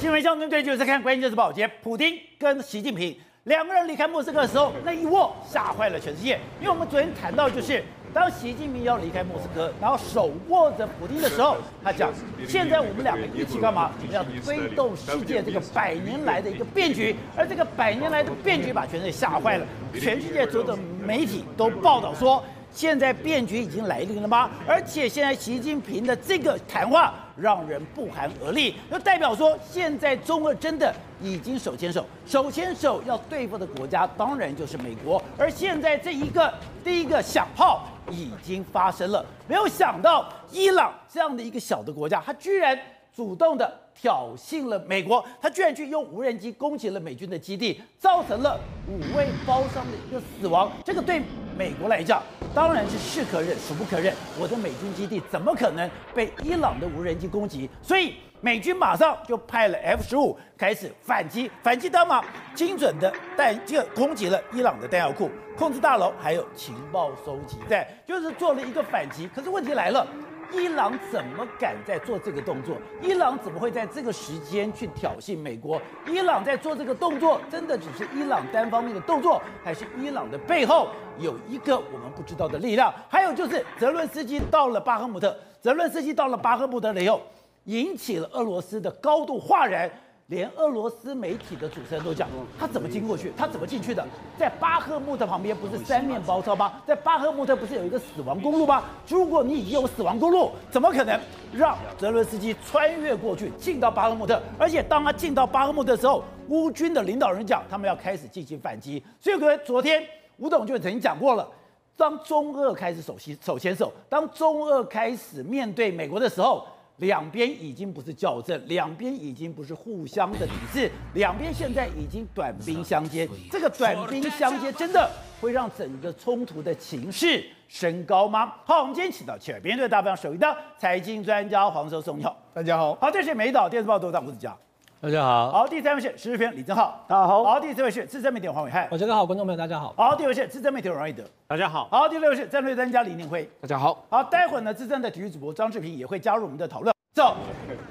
新闻相对对就是看关键就是宝杰，普丁跟习近平两个人离开莫斯科的时候，那一握吓坏了全世界。因为我们昨天谈到，就是当习近平要离开莫斯科，然后手握着普丁的时候，他讲：现在我们两个一起干嘛？我们要推动世界这个百年来的一个变局。而这个百年来的变局把全世界吓坏了，全世界所有的媒体都报道说。现在变局已经来临了吗？而且现在习近平的这个谈话让人不寒而栗，就代表说现在中俄真的已经手牵手，手牵手要对付的国家当然就是美国。而现在这一个第一个响炮已经发生了，没有想到伊朗这样的一个小的国家，他居然主动的挑衅了美国，他居然去用无人机攻击了美军的基地，造成了五位包商的一个死亡，这个对美国来讲。当然是是可忍，孰不可忍。我的美军基地怎么可能被伊朗的无人机攻击？所以美军马上就派了 F 十五开始反击，反击当嘛，精准的弹就攻击了伊朗的弹药库、控制大楼，还有情报收集站，就是做了一个反击。可是问题来了。伊朗怎么敢在做这个动作？伊朗怎么会在这个时间去挑衅美国？伊朗在做这个动作，真的只是伊朗单方面的动作，还是伊朗的背后有一个我们不知道的力量？还有就是泽伦斯基到了巴赫姆特，泽伦斯基到了巴赫姆特了以后，引起了俄罗斯的高度哗然。连俄罗斯媒体的主持人都讲，他怎么进过去？他怎么进去的？在巴赫穆特旁边不是三面包抄吗？在巴赫穆特不是有一个死亡公路吗？如果你已经有死亡公路，怎么可能让泽伦斯基穿越过去进到巴赫穆特？而且当他进到巴赫穆特的时候，乌军的领导人讲，他们要开始进行反击。所以各位，昨天吴董就曾经讲过了，当中俄开始手携手牵手，当中俄开始面对美国的时候。两边已经不是校正，两边已经不是互相的抵制，两边现在已经短兵相接。这个短兵相接真的会让整个冲突的情势升高吗？好，我们今天请到七二编队大方首一的财经专家黄寿松，你好，大家好。好，这是美岛电视报董事长吴子嘉。大家好，好，第三位是时事评李正浩，大家好，好，第四位是资深媒体黄暐瀚，大家好，观众朋友大家好，好，第五位是资深媒体王瑞德，大家好，好，第六位是战略专家李宁辉，大家好，好，待会呢资深的体育主播张志平也会加入我们的讨论。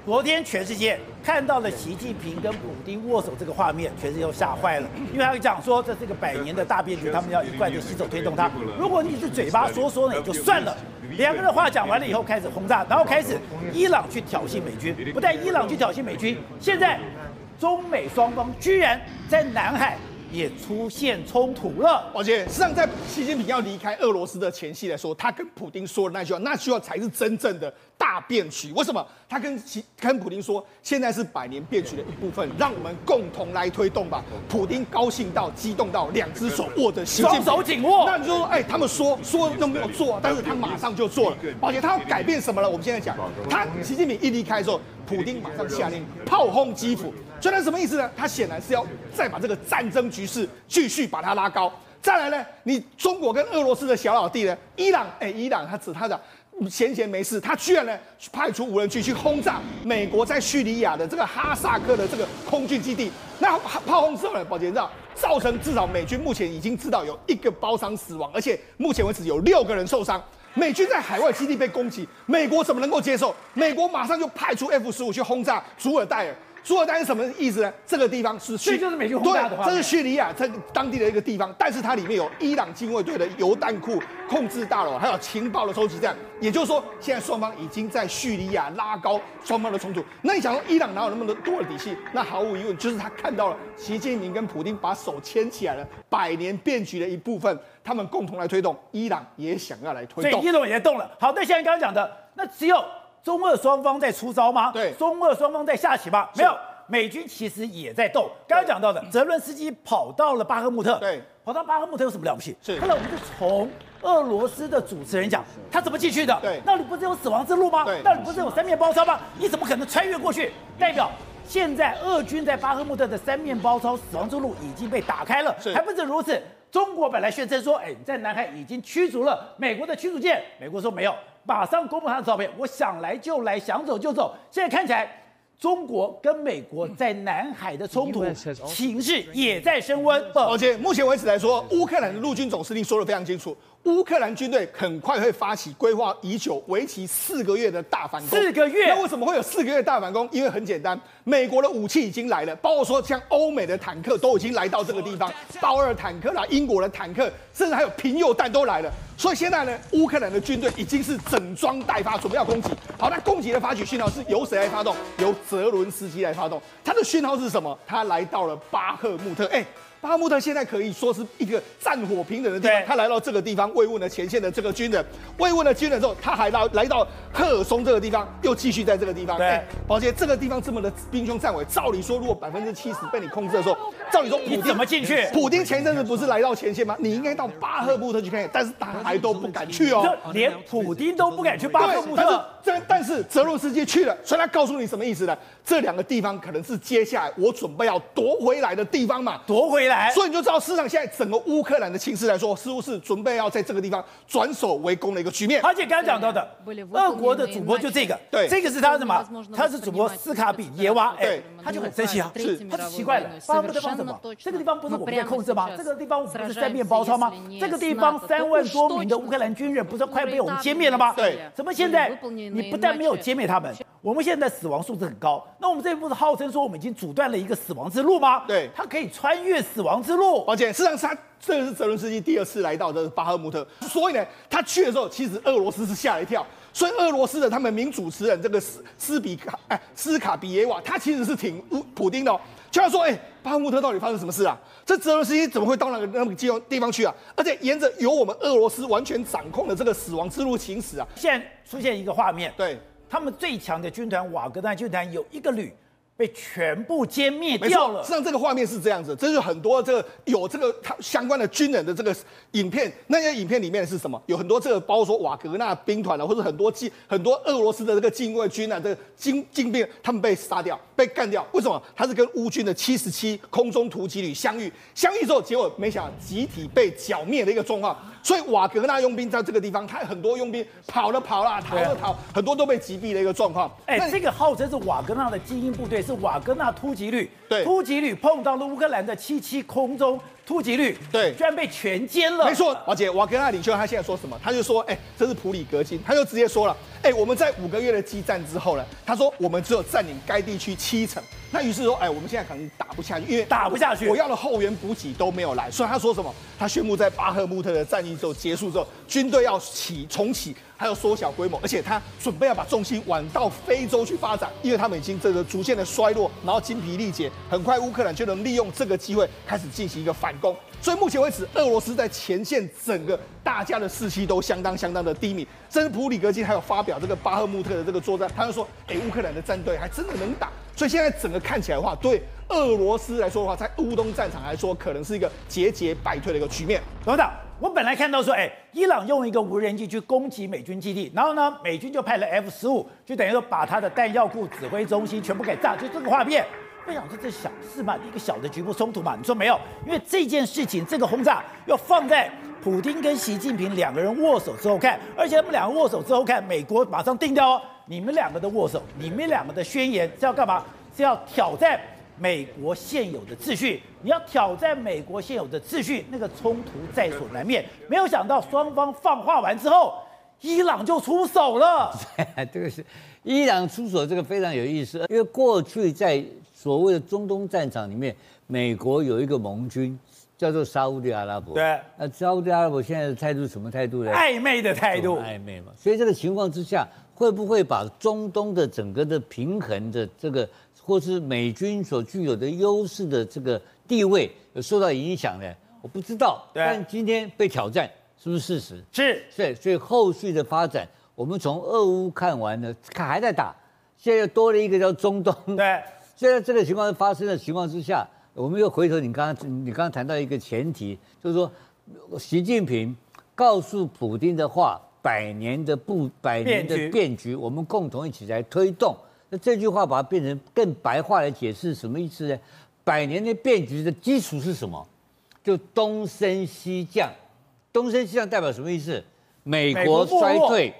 昨天全世界看到了习近平跟普丁握手这个画面，全世界都吓坏了，因为他讲说这是个百年的大变局，他们要一贯的携手推动它。如果你是嘴巴说说呢也就算了，两个人话讲完了以后开始轰炸，然后开始伊朗去挑衅美军，不但伊朗去挑衅美军，现在。中美双方居然在南海也出现冲突了，而且实际上在习近平要离开俄罗斯的前夕来说，他跟普丁说的那句话，那句话才是真正的大变局。为什么？他跟普丁说，现在是百年变局的一部分，让我们共同来推动吧。普丁高兴到激动到，两只手握着习近平，双手紧握。那你就说，哎，他们说说都没有做，但是他马上就做了。而且他要改变什么了？我们现在讲，他习近平一离开的时候，普丁马上下令炮轰基辅。这是什么意思呢？他显然是要再把这个战争局势继续把它拉高。再来呢，你中国跟俄罗斯的小老弟呢，伊朗，哎，伊朗他指他讲闲闲没事，他居然呢派出无人机去轰炸美国在叙利亚的这个哈萨克的这个空军基地。那炮轰之后呢，保杰知道造成至少美军目前已经知道有一个包伤死亡，而且目前为止有六个人受伤。美军在海外基地被攻击，美国怎么能够接受？美国马上就派出 F 十五去轰炸祖尔代尔。朱尔丹是什么意思呢？这个地方是叙，就是美军轰炸的话，对，这是叙利亚这当地的一个地方，但是它里面有伊朗禁卫队的油弹库、控制大楼，还有情报的收集站。也就是说，现在双方已经在叙利亚拉高双方的冲突。那你想说，伊朗哪有那么多的底气？那毫无疑问，就是他看到了习近平跟普京把手牵起来了，百年变局的一部分，他们共同来推动，伊朗也想要来推动，所以伊朗也动了。好，那现在刚刚讲的，那只有。中俄双方在出招吗？对，中俄双方在下棋吗？没有，美军其实也在斗。刚刚讲到的，泽伦斯基跑到了巴赫穆特，对，跑到巴赫穆特有什么了不起？是。后来我们就从俄罗斯的主持人讲，他怎么进去的？对，那里不是有死亡之路吗？对，那里不是有三面包抄吗？你怎么可能穿越过去？代表现在俄军在巴赫穆特的三面包抄死亡之路已经被打开了。是。还不止如此，中国本来宣称说，哎，你在南海已经驱逐了美国的驱逐舰，美国说没有。马上公布他的照片，我想来就来，想走就走。现在看起来，中国跟美国在南海的冲突情势也在升温。而且目前为止来说，乌克兰的陆军总司令说的非常清楚，乌克兰军队很快会发起规划已久、为期四个月的大反攻。四个月？那为什么会有四个月大反攻？因为很简单，美国的武器已经来了，包括说像欧美的坦克都已经来到这个地方，豹二坦克啦、英国的坦克，甚至还有平诱弹都来了。所以现在呢，乌克兰的军队已经是整装待发，准备要攻击。好，那攻击的发起讯号是由谁来发动？由泽伦斯基来发动。他的讯号是什么？他来到了巴赫穆特。哎。巴赫穆特现在可以说是一个战火平等的地方。他来到这个地方慰问了前线的这个军人，慰问了军人之后，他还到来到赫尔松这个地方，又继续在这个地方。对，宝杰，这个地方这么的兵凶战危，照理说，如果百分之七十被你控制的时候，照理说你怎么进去？普丁前阵子不是来到前线吗？你应该到巴赫穆特去看，但是他还都不敢去哦，连普丁都不敢去巴赫穆特。这但是泽伦斯基去了，所以他告诉你什么意思呢？这两个地方可能是接下来我准备要夺回来的地方嘛，夺回来。所以你就知道，市场现在整个乌克兰的情势来说，似乎是准备要在这个地方转守为攻的一个局面。而且刚刚讲到的，俄国的主播就这个，对，这个是他什么？他是主播斯卡比耶娃，哎，他就很生气啊，是，他就奇怪了，巴赫穆特方什么？这个地方不是我们在控制吗？这个地方不是在面包抄吗？这个地方三万多名的乌克兰军人不是快被我们歼灭了吗？对，怎么现在你不但没有歼灭他们？我们现在死亡数字很高，那我们这一步是号称说我们已经阻断了一个死亡之路吗？对，他可以穿越死亡之路。而且事实上，他这个是泽伦斯基第二次来到的巴赫穆特，所以呢，他去的时候，其实俄罗斯是吓了一跳。所以俄罗斯的他们名主持人这个斯斯比卡哎斯卡比耶娃，他其实是挺乌普丁的哦，就要说哎，巴赫穆特到底发生什么事啊？这泽连斯基怎么会到那个那个地方地方去啊？而且沿着由我们俄罗斯完全掌控的这个死亡之路行驶啊！现在出现一个画面，对。他们最强的军团瓦格纳军团有一个旅被全部歼灭掉了。实际上这个画面是这样子，这是很多这个有这个他相关的军人的这个影片。那些影片里面是什么？有很多这个包括说瓦格纳兵团啊，或者很多禁很多俄罗斯的这个禁卫军啊，这个精精兵他们被杀掉、被干掉。为什么？他是跟乌军的七十七空中突击旅相遇，相遇之后，结果没想到集体被剿灭的一个状况。所以瓦格纳佣兵在这个地方，他很多佣兵跑了跑了，逃了逃，很多都被击毙的一个状况。哎，这个号称是瓦格纳的精英部队，是瓦格纳突击旅。对，突击旅碰到了乌克兰的七七空中突击率，对，居然被全歼了。没错，而且瓦格纳领袖他现在说什么？他就说，哎，这是普里格金，他就直接说了，哎，我们在五个月的激战之后呢，他说我们只有占领该地区七成。那于是说，哎，我们现在可能打不下去，因为打不下去，我要的后援补给都没有来。所以他说什么？他宣布在巴赫穆特的战役之后结束之后，军队要起重启，还要缩小规模，而且他准备要把重心往到非洲去发展，因为他们已经这个逐渐的衰落，然后精疲力竭，很快乌克兰就能利用这个机会开始进行一个反攻。所以目前为止，俄罗斯在前线整个大家的士气都相当相当的低迷。甚至普里格金还有发表这个巴赫穆特的这个作战，他就说：“哎，乌克兰的战队还真的能打。”所以现在整个看起来的话，对俄罗斯来说的话，在乌东战场来说，可能是一个节节败退的一个局面。等等，我本来看到说，哎，伊朗用一个无人机去攻击美军基地，然后呢，美军就派了 F 十五，就等于说把他的弹药库、指挥中心全部给炸，就这个画面。不想说这小事嘛，一个小的局部冲突嘛。你说没有？因为这件事情，这个轰炸要放在普京跟习近平两个人握手之后看，而且他们两个握手之后看，美国马上定调哦，你们两个的握手，你们两个的宣言是要干嘛？是要挑战美国现有的秩序。你要挑战美国现有的秩序，那个冲突在所难免。没有想到双方放话完之后，伊朗就出手了。这个是伊朗出手，这个非常有意思，因为过去在。所谓的中东战场里面，美国有一个盟军叫做沙乌地阿拉伯。对，那沙乌地阿拉伯现在的态度是什么态度呢？暧昧的态度。暧昧嘛。所以这个情况之下，会不会把中东的整个的平衡的这个，或是美军所具有的优势的这个地位有受到影响呢？我不知道。对。但今天被挑战，是不是事实？是。对，所以后续的发展，我们从俄乌看完了，看还在打，现在又多了一个叫中东。对。现在这个情况发生的情况之下，我们又回头，你刚刚你刚刚谈到一个前提，就是说，习近平告诉普京的话，百年的不百年的变局，我们共同一起来推动。那这句话把它变成更白话来解释，什么意思呢？百年的变局的基础是什么？就东升西降，东升西降代表什么意思？美国衰退，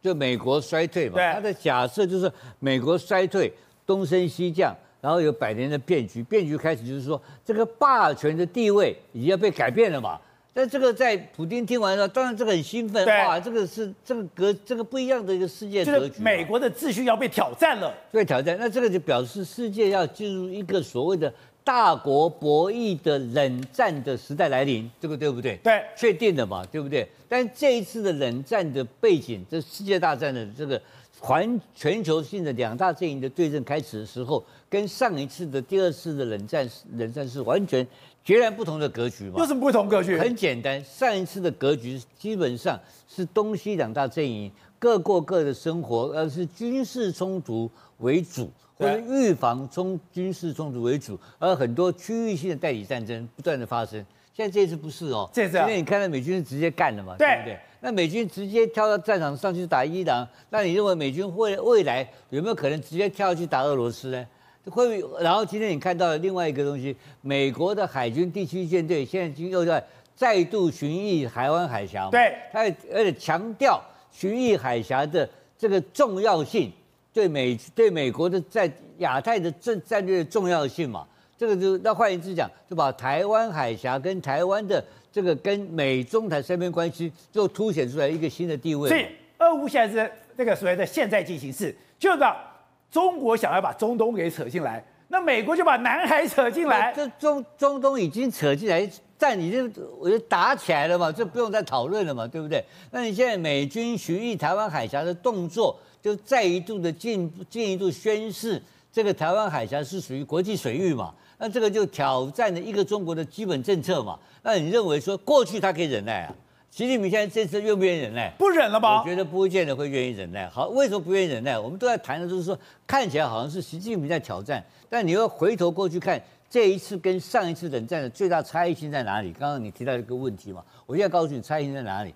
就美国衰退嘛。他的假设就是美国衰退。东升西降，然后有百年的变局，变局开始就是说，这个霸权的地位已经要被改变了嘛，但这个在普京听完了，当然这个很兴奋，哇，这个是这个格这个不一样的一个世界格局，美国的秩序要被挑战了，被挑战，那这个就表示世界要进入一个所谓的大国博弈的冷战的时代来临，这个对不对？对，确定的嘛，对不对？但这一次的冷战的背景，这世界大战的这个环全球性的两大阵营的对阵开始的时候，跟上一次的第二次的冷战冷战是完全。截然不同的格局嘛？有什么不同格局？很简单，上一次的格局基本上是东西两大阵营各过各的生活，而是军事冲突为主，或者预防冲军事冲突为主，而很多区域性的代理战争不断的发生。现在这次不是哦，这次、啊，今天你看到美军直接干了嘛？对，对不对？那美军直接跳到战场上去打伊朗，那你认为美军未未来有没有可能直接跳去打俄罗斯呢？会，然后今天你看到了另外一个东西，美国的海军第七舰队现在又在再度巡弋台湾海峡，对，他而且强调巡弋海峡的这个重要性，对美对美国的在亚太的战战略的重要性嘛，这个就那换言之讲，就把台湾海峡跟台湾的这个跟美中台三边关系就凸显出来一个新的地位。所以，俄乌现在是这个所谓的现在进行式，就是把。中国想要把中东给扯进来，那美国就把南海扯进来。这中中东已经扯进来，战已经我就打起来了嘛，就不用再讨论了嘛，对不对？那你现在美军巡弋台湾海峡的动作，就再一度的进进一步宣示，这个台湾海峡是属于国际水域嘛？那这个就挑战了一个中国的基本政策嘛？那你认为说过去他可以忍耐啊？习近平现在这次愿不愿意忍耐？不忍了吧？我觉得不会见得会愿意忍耐。好，为什么不愿意忍耐？我们都在谈的就是说，看起来好像是习近平在挑战，但你要回头过去看，这一次跟上一次冷战的最大差异性在哪里？刚刚你提到一个问题嘛，我现在告诉你差异性在哪里。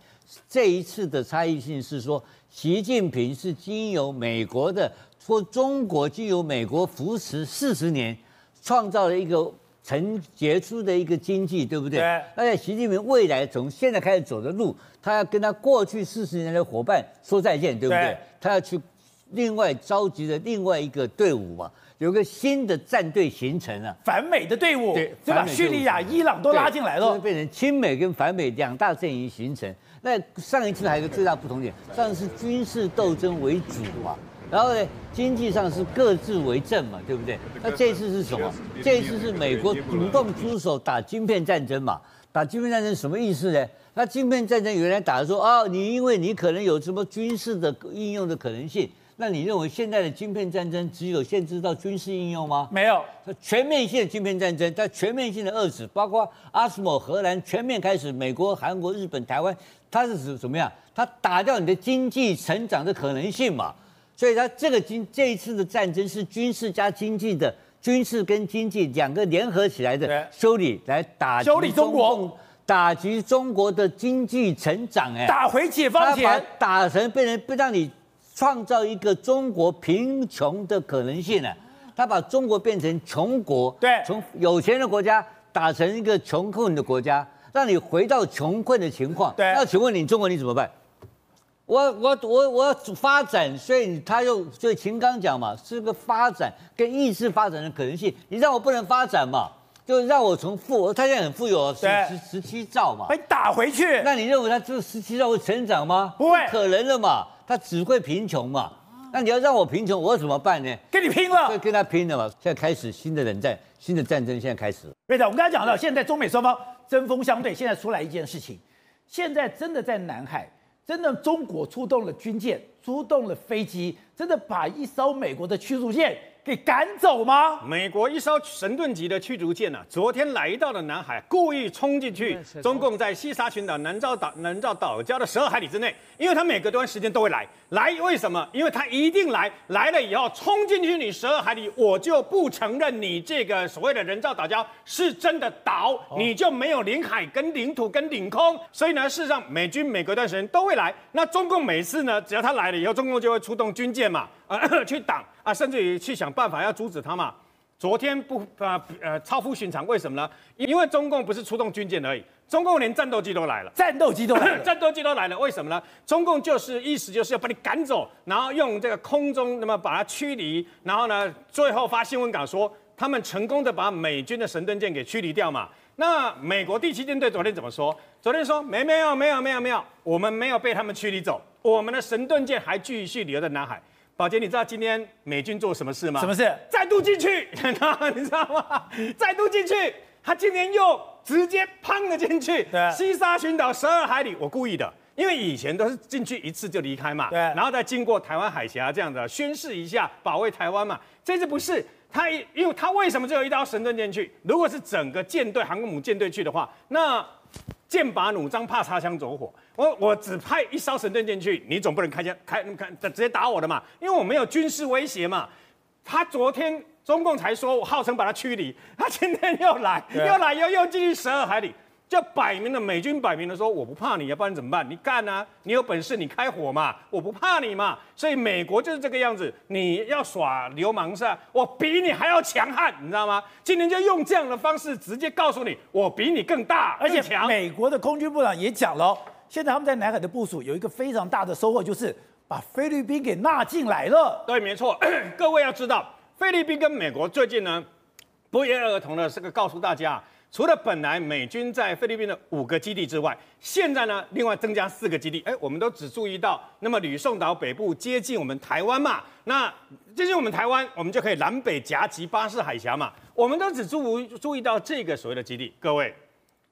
这一次的差异性是说，习近平是经由美国的或中国经由美国扶持四十年，创造了一个。成杰出的一个经济，对不对？对。而且习近平未来从现在开始走的路，他要跟他过去四十年的伙伴说再见，对不对？对。他要去另外召集的另外一个队伍嘛，有个新的战队形成了，反美的队伍，对，就把叙利亚、伊朗都拉进来了，就是变成亲美跟反美两大阵营形成。那上一次还有一个最大不同点，上一次军事斗争为主嘛。然后呢，经济上是各自为政嘛，对不对？那这一次是什么？这一次是美国主动出手打晶片战争嘛？打晶片战争什么意思呢？那晶片战争原来打的说啊，你因为你可能有什么军事的应用的可能性，那你认为现在的晶片战争只有限制到军事应用吗？没有，全面性的晶片战争，它全面性的遏制，包括阿斯莫荷兰全面开始，美国、韩国、日本、台湾，它是怎怎么样？它打掉你的经济成长的可能性嘛？所以，他这个经这一次的战争是军事加经济的，军事跟经济两个联合起来的修理，来打修理中国，打击中国的经济成长，哎，打回解放前，打成变成不让你创造一个中国贫穷的可能性呢？他把中国变成穷国，对，从有钱的国家打成一个穷困的国家，让你回到穷困的情况。对，那请问你中国你怎么办？我我我我要发展，所以他又所以秦刚讲嘛，是个发展跟意识发展的可能性。你让我不能发展嘛，就让我从富，他现在很富有，十十十七兆嘛，把你打回去。那你认为他这十七兆会成长吗？不会，不可能了嘛，他只会贫穷嘛。那你要让我贫穷，我怎么办呢？跟你拼了，会跟他拼了嘛。现在开始新的冷战，新的战争现在开始了。瑞德，我们刚才讲到，现在中美双方针锋相对，现在出来一件事情，现在真的在南海。真的，中国出动了军舰，出动了飞机，真的把一艘美国的驱逐舰给赶走吗？美国一艘神盾级的驱逐舰呢、啊，昨天来到了南海，故意冲进去。中共在西沙群岛南诏岛南诏岛礁的十二海里之内，因为他每隔段时间都会来，来为什么？因为他一定来，来了以后冲进去你十二海里，我就不承认你这个所谓的人造岛礁是真的岛，你就没有领海跟领土跟领空。所以呢，事实上美军每隔段时间都会来，那中共每次呢，只要他来了以后，中共就会出动军舰嘛。啊，去挡啊，甚至于去想办法要阻止他嘛。昨天不啊呃超乎寻常，为什么呢？因为中共不是出动军舰而已，中共连战斗机都来了，战斗机都来了，战斗机都来了。为什么呢？中共就是意思就是要把你赶走，然后用这个空中那么把它驱离，然后呢，最后发新闻稿说。他们成功的把美军的神盾舰给驱离掉嘛。那美国第七舰队昨天怎么说？昨天说没没有没有没有没有，我们没有被他们驱离走，我们的神盾舰还继续留在南海。宝杰，你知道今天美军做什么事吗？什么事？再度进去，你知道吗？再度进去，他今天又直接砰了进去。西沙群岛十二海里，我故意的，因为以前都是进去一次就离开嘛。对，然后再经过台湾海峡这样的宣誓一下，保卫台湾嘛。这次不是他，因为他为什么只有一艘神盾舰去？如果是整个舰队航空母舰队去的话，那。剑拔弩张，怕擦枪走火。我我只派一艘神盾舰去，你总不能开枪开开直接打我的嘛？因为我没有军事威胁嘛。他昨天中共才说我号称把他驱离，他今天又来，又来又又进去十二海里。就摆明了，美军摆明了说，我不怕你，要不然怎么办？你干啊！你有本事你开火嘛！我不怕你嘛！所以美国就是这个样子，你要耍流氓是吧？我比你还要强悍，你知道吗？今天就用这样的方式直接告诉你，我比你更大，而且美国的空军部长也讲了，现在他们在南海的部署有一个非常大的收获，就是把菲律宾给纳进来了。对，没错。各位要知道，菲律宾跟美国最近呢，不约而同的这个告诉大家。除了本来美军在菲律宾的五个基地之外，现在呢，另外增加四个基地。哎，我们都只注意到，那么吕宋岛北部接近我们台湾嘛，那接近我们台湾，我们就可以南北夹击巴士海峡嘛。我们都只注注意到这个所谓的基地。各位，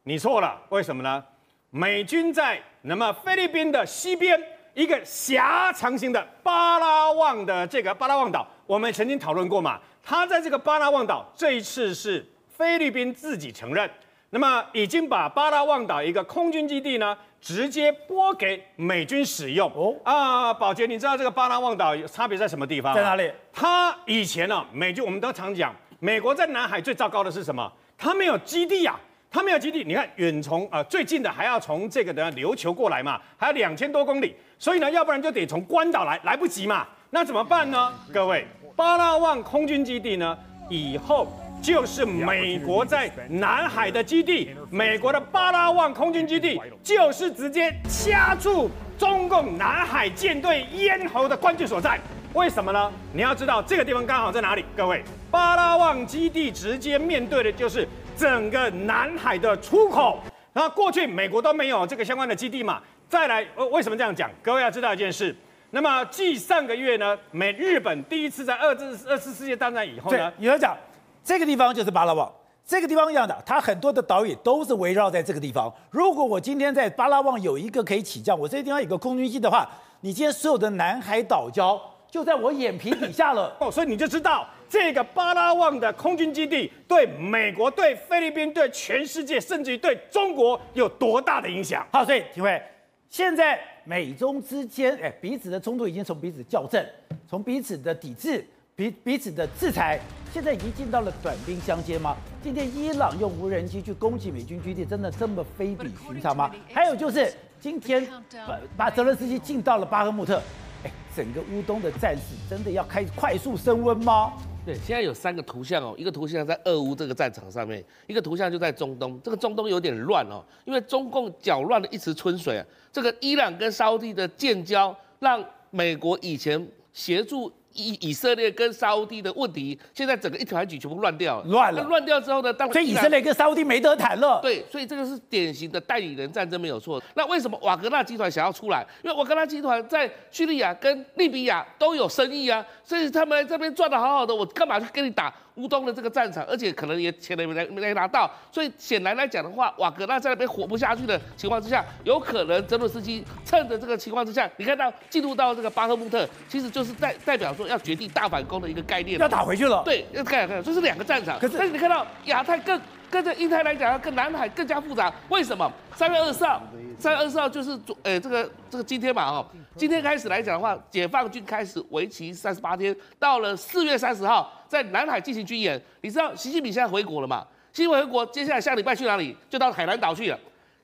你错了，为什么呢？美军在那么菲律宾的西边一个狭长型的巴拉望的这个巴拉望岛，我们曾经讨论过嘛，它在这个巴拉望岛这一次是。菲律宾自己承认，那么已经把巴拉望岛一个空军基地呢，直接拨给美军使用。哦啊，宝杰，你知道这个巴拉望岛有差别在什么地方？在哪里？它以前呢、啊，美军我们都常讲，美国在南海最糟糕的是什么？它没有基地呀、啊，他没有基地。你看远从啊、呃、最近的还要从这个的琉球过来嘛，还有两千多公里，所以呢，要不然就得从关岛来，来不及嘛。那怎么办呢？各位，巴拉望空军基地呢，以后。就是美国在南海的基地，美国的巴拉望空军基地，就是直接掐住中共南海舰队咽喉的关键所在。为什么呢？你要知道这个地方刚好在哪里？各位，巴拉望基地直接面对的就是整个南海的出口。然后过去美国都没有这个相关的基地嘛。再来，为什么这样讲？各位要知道一件事。那么继上个月呢，美日本第一次在二次二次世界大战以后呢，有人讲。这个地方就是巴拉望，这个地方一样的，它很多的岛屿都是围绕在这个地方。如果我今天在巴拉望有一个可以起降，我这个地方有个空军基地的话，你今天所有的南海岛礁就在我眼皮底下了。哦，所以你就知道这个巴拉望的空军基地对美国、对菲律宾、对全世界，甚至于对中国有多大的影响。好，所以体会，现在美中之间，哎，彼此的冲突已经从彼此校正，从彼此的抵制。彼彼此的制裁，现在已经进到了短兵相接吗？今天伊朗用无人机去攻击美军基地，真的这么非比寻常吗？还有就是今天把把泽伦斯基进到了巴赫穆特，哎，整个乌东的战事真的要开始快速升温吗？对，现在有三个图像哦，一个图像在俄乌这个战场上面，一个图像就在中东，这个中东有点乱哦，因为中共搅乱了一池春水啊。这个伊朗跟沙乌地的建交，让美国以前协助。以以色列跟沙乌地的问题，现在整个一团局全部乱掉了，乱了。乱掉之后呢，当然所以以色列跟沙乌地没得谈了。对，所以这个是典型的代理人战争，没有错。那为什么瓦格纳集团想要出来？因为瓦格纳集团在叙利亚跟利比亚都有生意啊，所以他们这边赚的好好的，我干嘛去跟你打？乌东的这个战场，而且可能也钱也没没拿到，所以显然来讲的话，瓦格纳在那边活不下去的情况之下，有可能泽伦斯基趁着这个情况之下，你看到进入到这个巴赫穆特，其实就是代代表说要决定大反攻的一个概念，要打回去了。对，要看看，这是两个战场。可是，但是你看到亚太更跟着印太来讲，跟南海更加复杂。为什么？三月二十四号，三月二十四号就是昨，呃，这个这个今天嘛，哈，今天开始来讲的话，解放军开始为期三十八天，到了四月三十号。在南海进行军演，你知道习近平现在回国了嘛？习近平回国，接下来下礼拜去哪里？就到海南岛去了。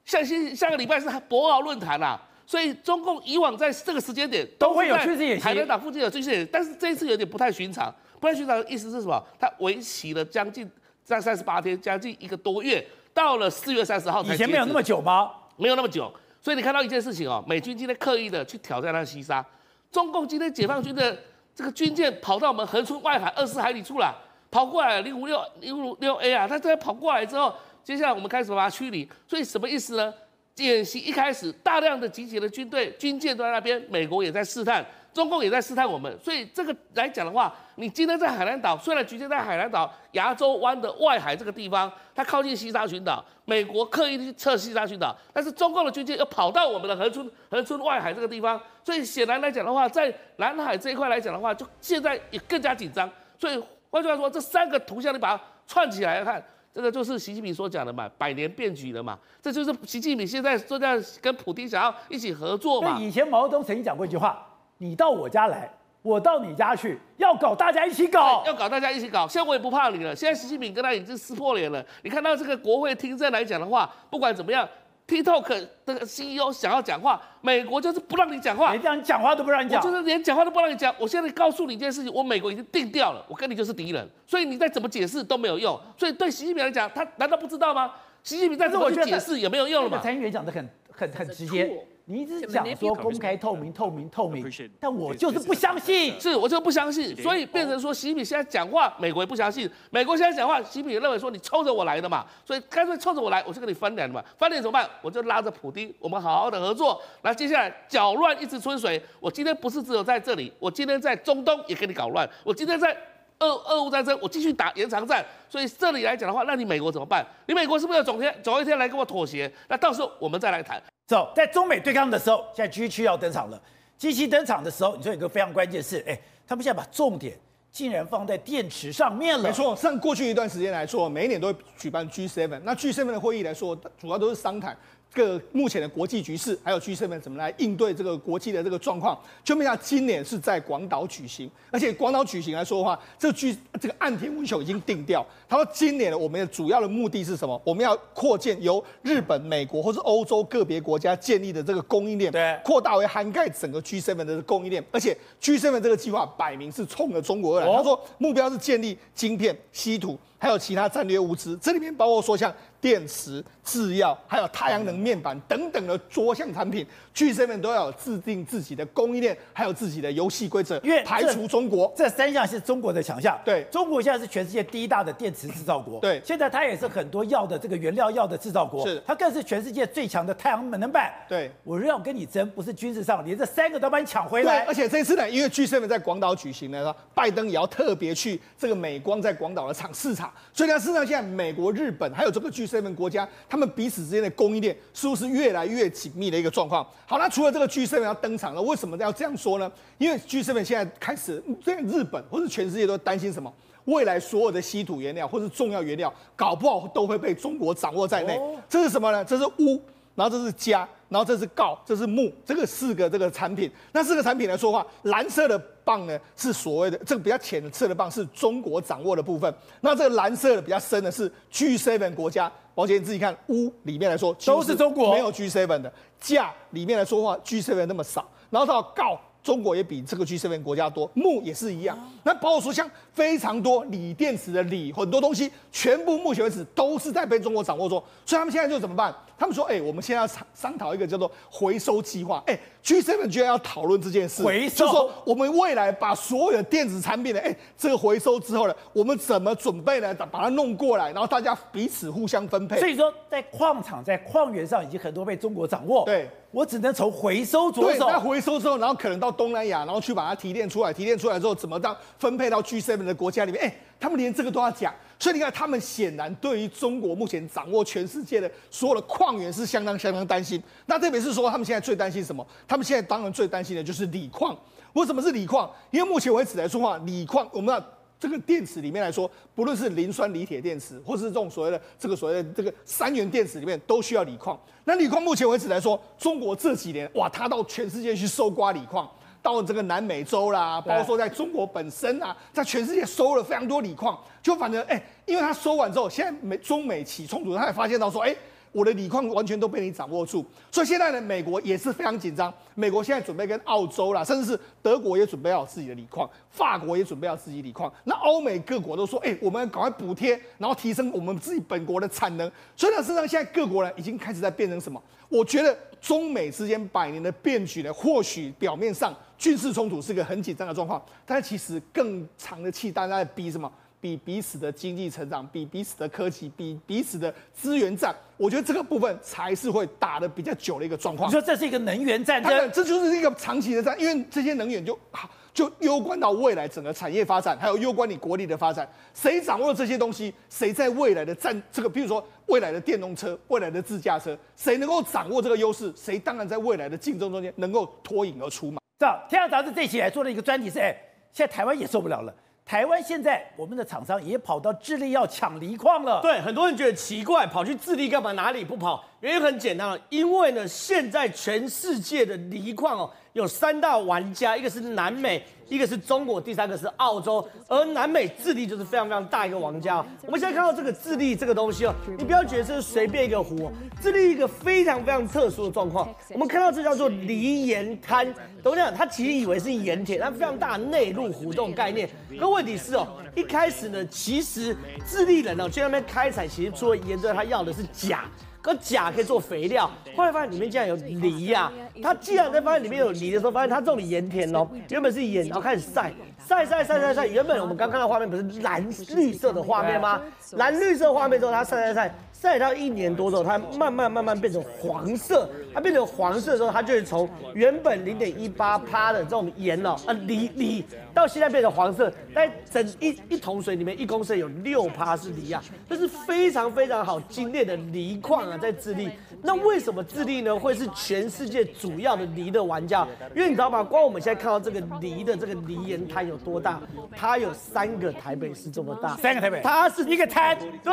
下下下个礼拜是博鳌论坛啦，所以中共以往在这个时间点都会有军事演习，海南岛附近有军事演习，但是这一次有点不太寻常。不太寻常的意思是什么？他为期了将近在三十八天，将近一个多月，到了四月三十号才。以前没有那么久吗？没有那么久。所以你看到一件事情哦，美军今天刻意的去挑战那西沙，中共今天解放军的。这个军舰跑到我们横村外海二十海里处了，跑过来零五六零五六 A 啊，它这跑过来之后，接下来我们开始把它驱离。所以什么意思呢？演习一开始，大量的集结的军队、军舰都在那边，美国也在试探，中共也在试探我们。所以这个来讲的话，你今天在海南岛，虽然局限在海南岛牙洲湾的外海这个地方，它靠近西沙群岛，美国刻意去测西沙群岛，但是中共的军舰又跑到我们的恒春恒春外海这个地方，所以显然来讲的话，在南海这一块来讲的话，就现在也更加紧张。所以换句话说，这三个图像你把它串起来看。这个就是习近平所讲的嘛，百年变局了嘛，这就是习近平现在说在跟普京想要一起合作嘛。以前毛泽东曾经讲过一句话：你到我家来，我到你家去，要搞大家一起搞，要搞大家一起搞。现在我也不怕你了，现在习近平跟他已经撕破脸了。你看到这个国会听证来讲的话，不管怎么样。TikTok 的 CEO 想要讲话，美国就是不让你讲话，连这样讲话都不让你讲，就是连讲话都不让你讲。我现在告诉你一件事情，我美国已经定掉了，我跟你就是敌人，所以你再怎么解释都没有用。所以对习近平来讲，他难道不知道吗？习近平再怎么去解释也没有用了嘛。参议员讲的很很很直接。你一直讲说公开透明透明透明，但我就是不相信，是我就不相信，所以变成说习近平现在讲话，美国也不相信，美国现在讲话，习近平也认为说你冲着我来的嘛，所以干脆冲着我来，我就跟你翻脸了嘛，翻脸怎么办？我就拉着普丁，我们好好的合作。那接下来搅乱一池春水，我今天不是只有在这里，我今天在中东也给你搞乱，我今天在俄俄乌战争，我继续打延长战。所以这里来讲的话，那你美国怎么办？你美国是不是要总天总有一天来跟我妥协？那到时候我们再来谈。走，在中美对抗的时候，现在 G 七要登场了。G 七登场的时候，你说有个非常关键是，哎，他们现在把重点竟然放在电池上面了。没错，像过去一段时间来说，每一年都会举办 G seven。那 G seven 的会议来说，主要都是商谈。个目前的国际局势，还有 G7 怎么来应对这个国际的这个状况，就没想到今年是在广岛举行，而且广岛举行来说的话，这个 G 这个岸田文雄已经定掉，他说今年我们的主要的目的是什么？我们要扩建由日本、美国或是欧洲个别国家建立的这个供应链，对，扩大为涵盖整个 G7 的供应链，而且 G7 这个计划摆明是冲着中国而来，他说目标是建立晶片、稀土，还有其他战略物资，这里面包括说像。电池、制药，还有太阳能面板等等的多项产品，G7 都要有制定自己的供应链，还有自己的游戏规则，因为排除中国。这三项是中国的强项。对，中国现在是全世界第一大的电池制造国。对，现在它也是很多药的这个原料药的制造国。是，它更是全世界最强的太阳能板。对，我要跟你争，不是军事上，连这三个都把你抢回来。而且这次呢，因为 G7 在广岛举行呢，拜登也要特别去这个美光在广岛的厂视察。所以呢，事实上现在美国、日本还有这个 G7 国家。他们彼此之间的供应链似乎是越来越紧密的一个状况。好，那除了这个 G7 要登场了，为什么要这样说呢？因为 G7 现在开始，在日本或是全世界都担心什么？未来所有的稀土原料或是重要原料，搞不好都会被中国掌握在内。这是什么呢？这是钨，然后这是镓，然后这是锆，这是木，这个四个这个产品。那四个产品来说的话，蓝色的棒呢是所谓的这个比较浅的色的棒，是中国掌握的部分。那这个蓝色的比较深的是 G7 国家。宝姐，你自己看，屋里面来说都是中国，没有 G7 的。价里面来说的话，G7 那么少。然后到鋯，中国也比这个 G7 国家多。木也是一样。那包括说像非常多锂电池的锂，很多东西全部目前为止都是在被中国掌握中。所以他们现在就怎么办？他们说：“哎、欸，我们现在要商商讨一个叫做回收计划。哎，G7 居然要讨论这件事，回收，就是说我们未来把所有的电子产品的，哎、欸，这个回收之后呢，我们怎么准备呢？把它弄过来，然后大家彼此互相分配。所以说，在矿场、在矿源上，已经很多被中国掌握。对，我只能从回收着手。那回收之后，然后可能到东南亚，然后去把它提炼出来。提炼出来之后，怎么到分配到 G7 的国家里面？哎、他们连这个都要讲。”所以你看，他们显然对于中国目前掌握全世界的所有的矿源是相当相当担心。那特别是说，他们现在最担心什么？他们现在当然最担心的就是锂矿。为什么是锂矿？因为目前为止来说话，锂矿我们要这个电池里面来说，不论是磷酸锂铁电池，或是这种所谓的这个所谓的这个三元电池里面，都需要锂矿。那锂矿目前为止来说，中国这几年哇，它到全世界去搜刮锂矿。到这个南美洲啦，包括说在中国本身啊，在全世界收了非常多锂矿，就反正哎，因为他收完之后，现在美中美起冲突，他也发现到说，哎，我的锂矿完全都被你掌握住，所以现在呢，美国也是非常紧张。美国现在准备跟澳洲啦，甚至是德国也准备要有自己的锂矿，法国也准备要自己锂矿。那欧美各国都说，哎，我们赶快补贴，然后提升我们自己本国的产能。所以呢，事实上现在各国呢，已经开始在变成什么？我觉得中美之间百年的变局呢，或许表面上。军事冲突是个很紧张的状况，但其实更长的气，大家在逼什么？比彼此的经济成长，比彼此的科技，比彼此的资源战，我觉得这个部分才是会打的比较久的一个状况。你说这是一个能源战争？这就是一个长期的战，因为这些能源就就攸关到未来整个产业发展，还有攸关你国力的发展。谁掌握了这些东西，谁在未来的战这个，比如说未来的电动车、未来的自驾车，谁能够掌握这个优势，谁当然在未来的竞争中间能够脱颖而出嘛。这《天下杂志》这期还做了一个专题是，哎，现在台湾也受不了了。台湾现在我们的厂商也跑到智利要抢锂矿了。对，很多人觉得奇怪，跑去智利干嘛？哪里不跑？原因很简单了，因为呢，现在全世界的锂矿哦。有三大玩家，一个是南美，一个是中国，第三个是澳洲。而南美智利就是非常非常大一个玩家。我们现在看到这个智利这个东西哦，你不要觉得这是随便一个湖，智利一个非常非常特殊的状况。我们看到这叫做锂盐滩，懂不懂？他其实以为是盐田，它非常大的内陆湖这种概念。可问题是哦，一开始呢，其实智利人哦去那边开采，其实除了盐之外，他要的是钾。可钾可以做肥料，后来发现里面竟然有梨呀！他竟然在发现里面有梨的时候，发现他种的盐田哦，原本是盐，然后开始晒晒晒晒晒晒，原本我们刚看到画面不是蓝绿色的画面吗？蓝绿色画面之后，它晒晒晒。再到一年多之后，它慢慢慢慢变成黄色。它变成黄色的时候，它就会从原本零点一八趴的这种盐哦，啊锂锂，到现在变成黄色。在整一一桶水里面，一公升有六趴是锂啊，这是非常非常好精炼的锂矿啊，在智利。那为什么智利呢会是全世界主要的梨的玩家？因为你知道吗？光我们现在看到这个梨的这个梨盐滩有多大？它有三个台北市这么大，三个台北，它是一个滩，对，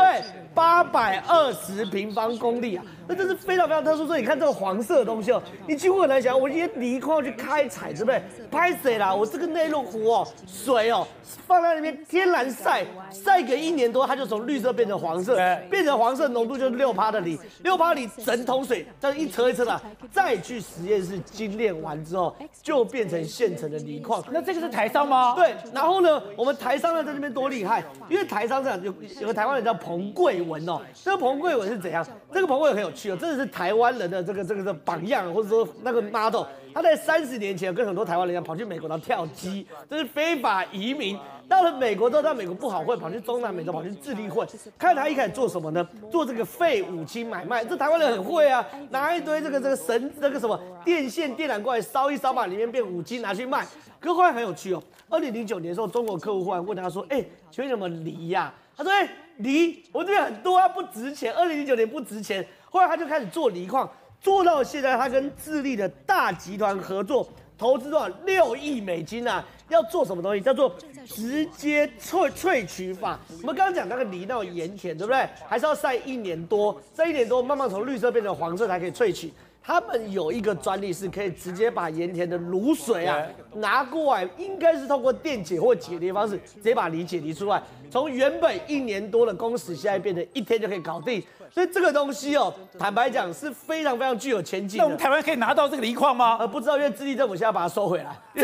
八百二。十平方公里啊，那这是非常非常特殊。所以你看这个黄色的东西哦，你几乎很难想，我今天锂矿去开采，对不对？拍谁啦？我这个内陆湖哦，水哦，放在那边天然晒，晒个一年多，它就从绿色变成黄色，变成黄色浓度就是六趴的梨，六趴梨整桶水这样一车一车的，再去实验室精炼完之后，就变成现成的锂矿。那这个是台商吗？对，然后呢，我们台商呢在这边多厉害，因为台商这样有有个台湾人叫彭贵文哦，这个彭。贵文是怎样？这个彭贵文很有趣哦，真的是台湾人的这个这个的榜样，或者说那个 model。他在三十年前跟很多台湾人一样，跑去美国当跳机，这是非法移民。到了美国之后，到美国不好混，跑去中南美洲，跑去智利混。看他一开始做什么呢？做这个废五金买卖。这台湾人很会啊，拿一堆这个这个绳，那个什么电线电缆过来烧一烧，把里面变五金拿去卖。可后来很有趣哦，二零零九年的时候，中国客户忽然问他说：“哎，请问什么锂呀？”他说：“哎。”锂，我这边很多啊，不值钱。二零零九年不值钱，后来他就开始做锂矿，做到现在，他跟智利的大集团合作，投资多少？六亿美金啊！要做什么东西？叫做直接萃萃取法。我们刚刚讲那个梨那盐田，对不对？还是要晒一年多，晒一年多慢慢从绿色变成黄色才可以萃取。他们有一个专利，是可以直接把盐田的卤水啊拿过来，应该是通过电解或解离方式，直接把锂解离出来。从原本一年多的工时，现在变成一天就可以搞定。所以这个东西哦，坦白讲是非常非常具有前景的。那我们台湾可以拿到这个锂矿吗？呃，不知道，因为智利政府现在把它收回来。这，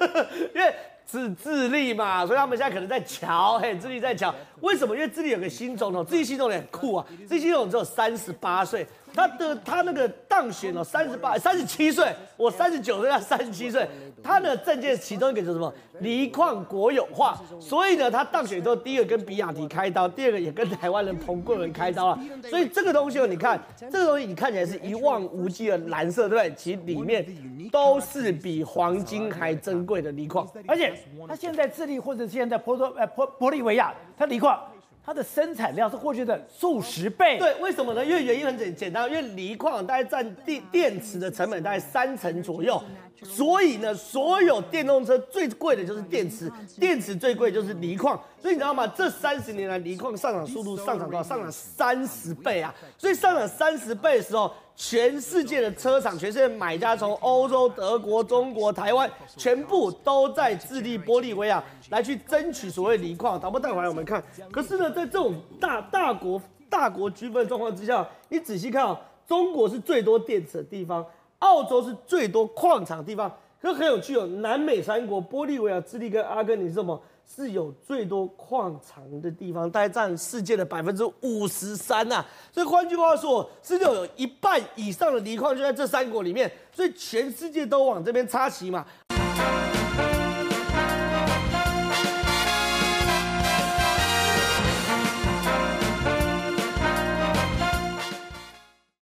因为是智利嘛，所以他们现在可能在瞧，嘿，智利在瞧。为什么？因为智利有个新总统，智利新总统很酷啊，智利新总统只有三十八岁。他的他那个当选了三十八三十七岁，我三十九岁，他三十七岁。他的政见其中一个就是什么？锂矿国有化。所以呢，他当选之后，第一个跟比亚迪开刀，第二个也跟台湾人彭贵文开刀了。所以这个东西哦，你看这个东西，你看起来是一望无际的蓝色，对不对？其实里面都是比黄金还珍贵的锂矿。而且他现在智利或者现在波多呃玻玻利维亚，他锂矿。它的生产量是过去的数十倍。对，为什么呢？因为原因很简简单，因为锂矿大概占电电池的成本大概三成左右，所以呢，所有电动车最贵的就是电池，电池最贵就是锂矿。所以你知道吗？这三十年来，锂矿上涨速度上涨多少？上涨三十倍啊！所以上涨三十倍的时候。全世界的车厂，全世界买家从欧洲、德国、中国、台湾，全部都在智利、玻利维亚来去争取所谓锂矿。导播带回来我们看，可是呢，在这种大大国大国区分状况之下，你仔细看啊，中国是最多电池的地方，澳洲是最多矿场地方，可很有趣哦。南美三国，玻利维亚、智利跟阿根廷是什么？是有最多矿场的地方，大概占世界的百分之五十三呐。所以换句话说，世界有一半以上的锂矿就在这三国里面，所以全世界都往这边插旗嘛。